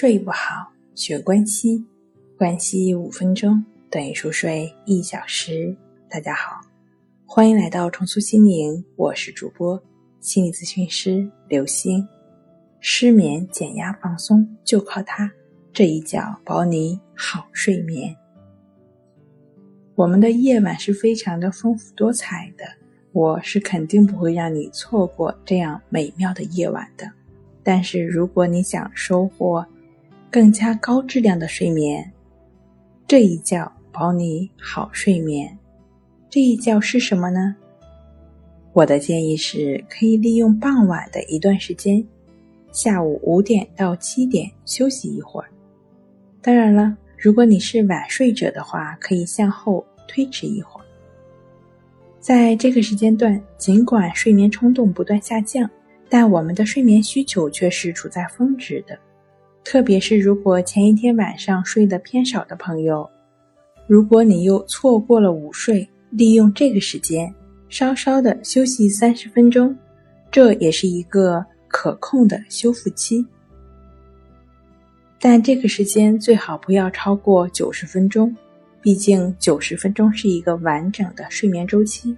睡不好，学关西，关西五分钟等于熟睡一小时。大家好，欢迎来到重塑心灵，我是主播心理咨询师刘星。失眠、减压、放松，就靠它，这一觉保你好睡眠。我们的夜晚是非常的丰富多彩的，我是肯定不会让你错过这样美妙的夜晚的。但是，如果你想收获更加高质量的睡眠，这一觉保你好睡眠。这一觉是什么呢？我的建议是可以利用傍晚的一段时间，下午五点到七点休息一会儿。当然了，如果你是晚睡者的话，可以向后推迟一会儿。在这个时间段，尽管睡眠冲动不断下降。但我们的睡眠需求却是处在峰值的，特别是如果前一天晚上睡得偏少的朋友，如果你又错过了午睡，利用这个时间稍稍的休息三十分钟，这也是一个可控的修复期。但这个时间最好不要超过九十分钟，毕竟九十分钟是一个完整的睡眠周期。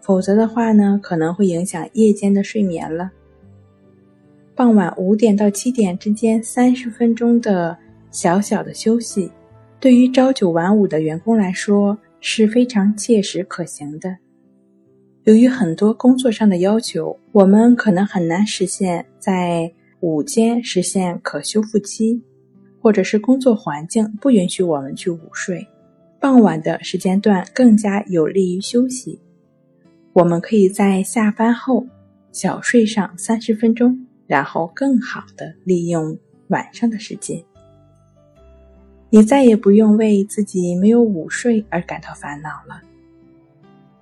否则的话呢，可能会影响夜间的睡眠了。傍晚五点到七点之间三十分钟的小小的休息，对于朝九晚五的员工来说是非常切实可行的。由于很多工作上的要求，我们可能很难实现在午间实现可修复期，或者是工作环境不允许我们去午睡，傍晚的时间段更加有利于休息。我们可以在下班后小睡上三十分钟，然后更好的利用晚上的时间。你再也不用为自己没有午睡而感到烦恼了。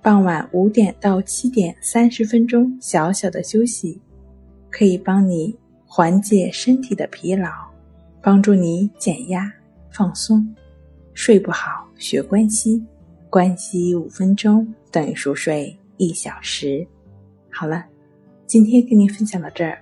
傍晚五点到七点三十分钟小小的休息，可以帮你缓解身体的疲劳，帮助你减压放松。睡不好学关系，关系五分钟等于熟睡。一小时，好了，今天跟您分享到这儿，